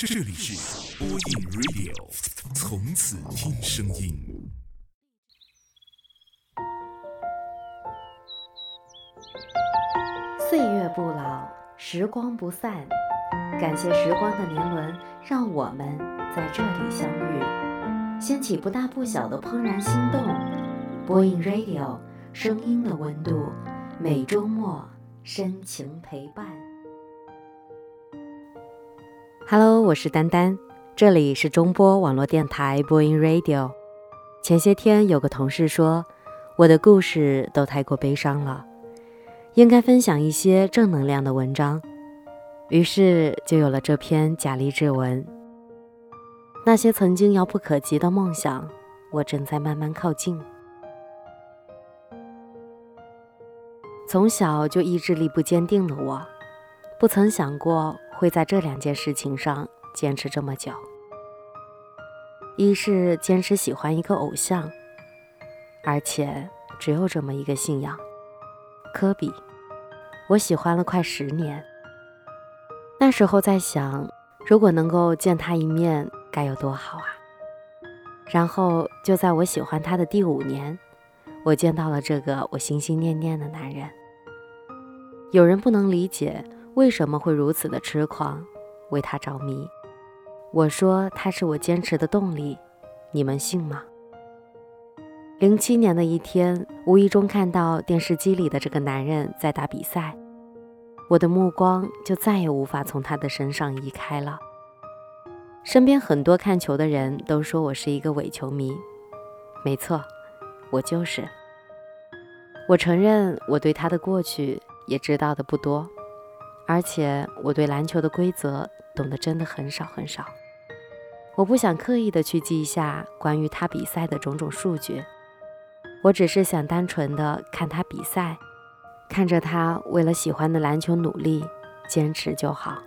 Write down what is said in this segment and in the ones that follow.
这里是播音 Radio，从此听声音。岁月不老，时光不散。感谢时光的年轮，让我们在这里相遇，掀起不大不小的怦然心动。播音 Radio，声音的温度，每周末深情陪伴。Hello，我是丹丹，这里是中波网络电台播音 Radio。前些天有个同事说，我的故事都太过悲伤了，应该分享一些正能量的文章，于是就有了这篇假励志文。那些曾经遥不可及的梦想，我正在慢慢靠近。从小就意志力不坚定的我，不曾想过。会在这两件事情上坚持这么久，一是坚持喜欢一个偶像，而且只有这么一个信仰——科比。我喜欢了快十年，那时候在想，如果能够见他一面，该有多好啊！然后就在我喜欢他的第五年，我见到了这个我心心念念的男人。有人不能理解。为什么会如此的痴狂，为他着迷？我说他是我坚持的动力，你们信吗？零七年的一天，无意中看到电视机里的这个男人在打比赛，我的目光就再也无法从他的身上移开了。身边很多看球的人都说我是一个伪球迷，没错，我就是。我承认我对他的过去也知道的不多。而且我对篮球的规则懂得真的很少很少，我不想刻意的去记下关于他比赛的种种数据，我只是想单纯的看他比赛，看着他为了喜欢的篮球努力坚持就好。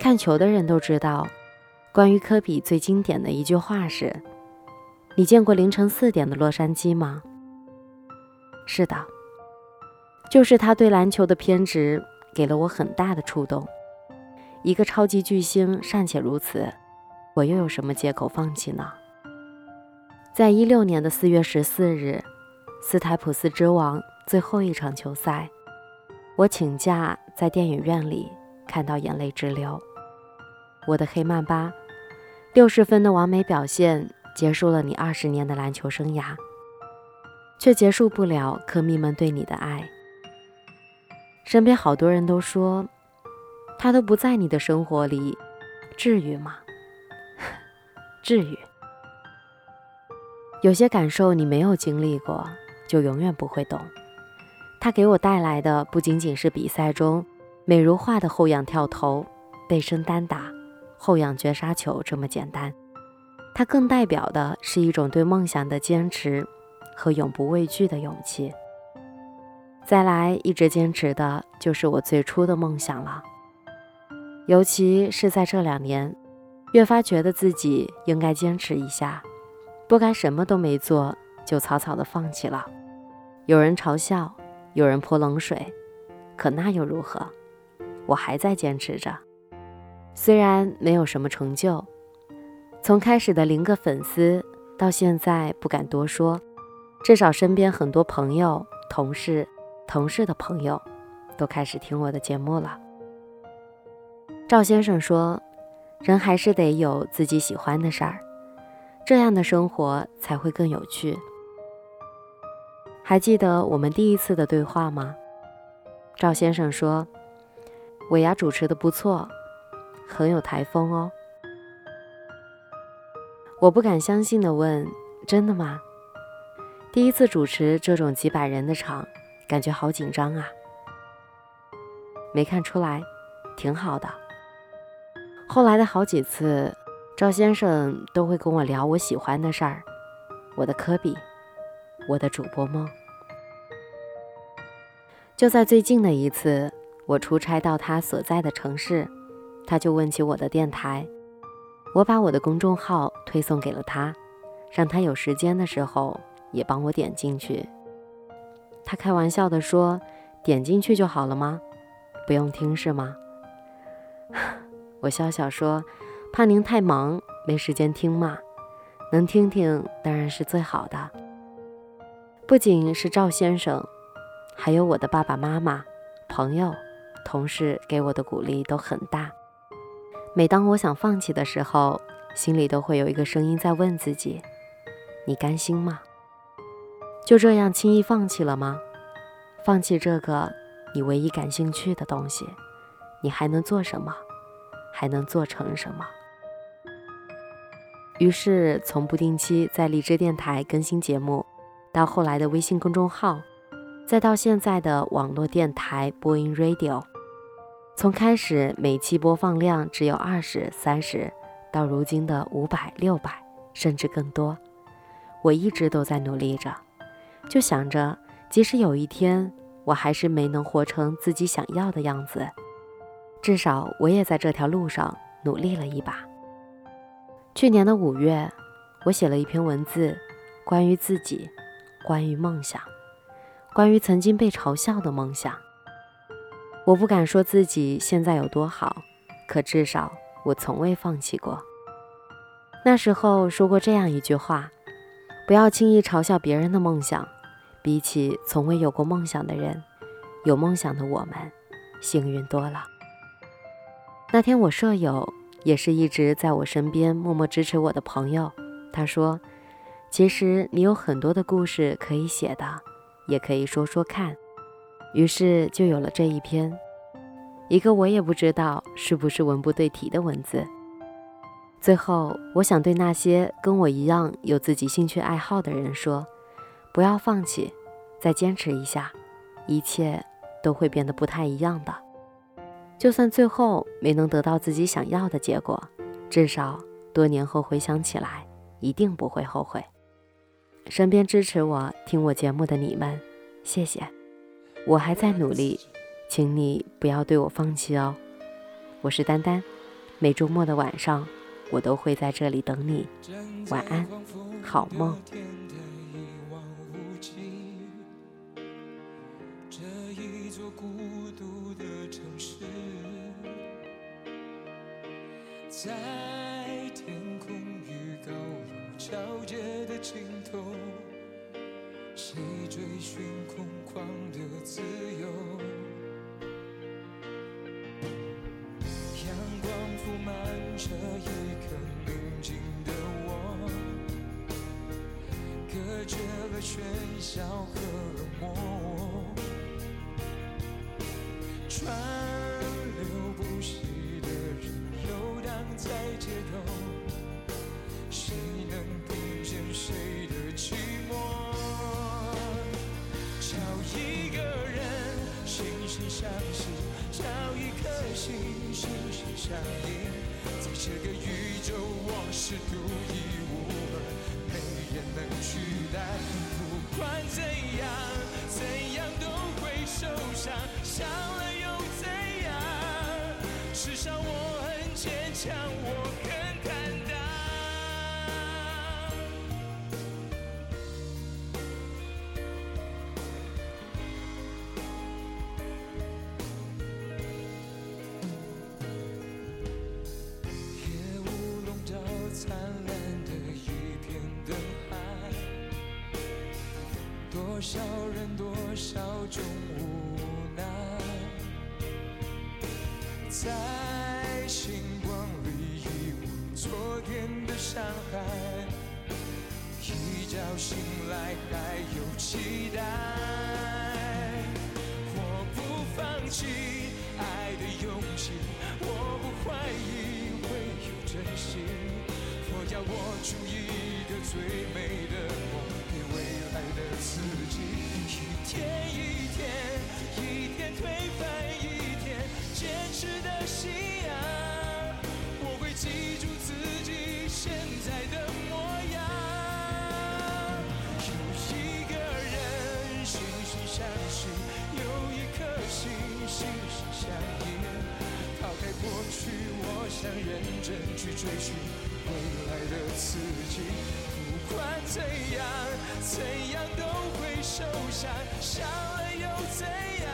看球的人都知道，关于科比最经典的一句话是：“你见过凌晨四点的洛杉矶吗？”是的，就是他对篮球的偏执。给了我很大的触动。一个超级巨星尚且如此，我又有什么借口放弃呢？在一六年的四月十四日，斯台普斯之王最后一场球赛，我请假在电影院里看到眼泪直流。我的黑曼巴，六十分的完美表现结束了你二十年的篮球生涯，却结束不了科迷们对你的爱。身边好多人都说，他都不在你的生活里，至于吗？至于。有些感受你没有经历过，就永远不会懂。他给我带来的不仅仅是比赛中美如画的后仰跳投、背身单打、后仰绝杀球这么简单，它更代表的是一种对梦想的坚持和永不畏惧的勇气。再来，一直坚持的就是我最初的梦想了。尤其是在这两年，越发觉得自己应该坚持一下，不该什么都没做就草草的放弃了。有人嘲笑，有人泼冷水，可那又如何？我还在坚持着，虽然没有什么成就，从开始的零个粉丝到现在不敢多说，至少身边很多朋友、同事。同事的朋友都开始听我的节目了。赵先生说：“人还是得有自己喜欢的事儿，这样的生活才会更有趣。”还记得我们第一次的对话吗？赵先生说：“伟牙主持的不错，很有台风哦。”我不敢相信的问：“真的吗？第一次主持这种几百人的场？”感觉好紧张啊！没看出来，挺好的。后来的好几次，赵先生都会跟我聊我喜欢的事儿，我的科比，我的主播梦。就在最近的一次，我出差到他所在的城市，他就问起我的电台，我把我的公众号推送给了他，让他有时间的时候也帮我点进去。他开玩笑地说：“点进去就好了吗？不用听是吗？” 我笑笑说：“怕您太忙，没时间听嘛。能听听当然是最好的。”不仅是赵先生，还有我的爸爸妈妈、朋友、同事给我的鼓励都很大。每当我想放弃的时候，心里都会有一个声音在问自己：“你甘心吗？就这样轻易放弃了吗？放弃这个你唯一感兴趣的东西，你还能做什么？还能做成什么？”于是，从不定期在荔枝电台更新节目。到后来的微信公众号，再到现在的网络电台播音 Radio，从开始每期播放量只有二十三十，到如今的五百六百，甚至更多，我一直都在努力着，就想着，即使有一天我还是没能活成自己想要的样子，至少我也在这条路上努力了一把。去年的五月，我写了一篇文字，关于自己。关于梦想，关于曾经被嘲笑的梦想，我不敢说自己现在有多好，可至少我从未放弃过。那时候说过这样一句话：不要轻易嘲笑别人的梦想，比起从未有过梦想的人，有梦想的我们幸运多了。那天我舍友也是一直在我身边默默支持我的朋友，他说。其实你有很多的故事可以写的，也可以说说看。于是就有了这一篇，一个我也不知道是不是文不对题的文字。最后，我想对那些跟我一样有自己兴趣爱好的人说：不要放弃，再坚持一下，一切都会变得不太一样的。就算最后没能得到自己想要的结果，至少多年后回想起来，一定不会后悔。身边支持我、听我节目的你们，谢谢！我还在努力，请你不要对我放弃哦。我是丹丹，每周末的晚上，我都会在这里等你。晚安，好梦。一座孤独的城市在天空与高楼交界的尽头，谁追寻空旷的自由？阳光铺满这一刻宁静的我，隔绝了喧嚣和冷漠。一个人，惺惺相惜；找一颗心，心心相印，在这个宇宙，我是独一无二，没人能取代。不管怎样，怎样都会受伤，伤了又怎样？至少我很坚强，我很坦多少人，多少种无奈，在星光里遗忘昨天的伤害，一觉醒来还有期待。我不放弃爱的勇气，我不怀疑会有真心，我要握住一个最美的梦。未来的自己，一天一天，一天推翻一天，坚持的信仰，我会记住自己现在的模样。有一个人心心相惜，有一颗心心心相印。抛开过去，我想认真去追寻未来的自己。不管怎样，怎样都会受伤，伤了又怎样？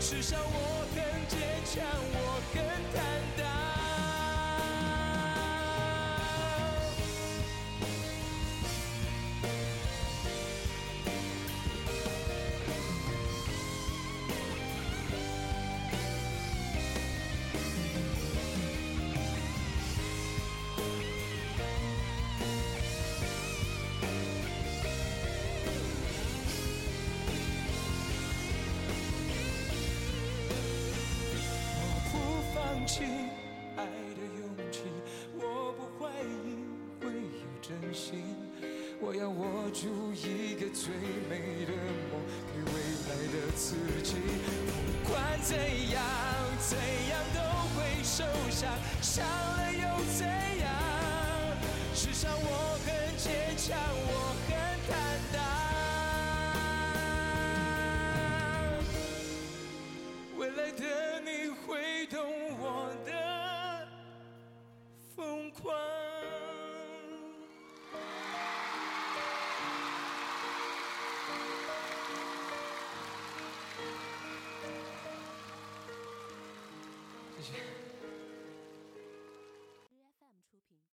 至少我很坚强，我很坦我要握住一个最美的梦，给未来的自己。不管怎样，怎样都会受伤，伤了又怎样？至少我很坚强，我很坦荡。未来的你会懂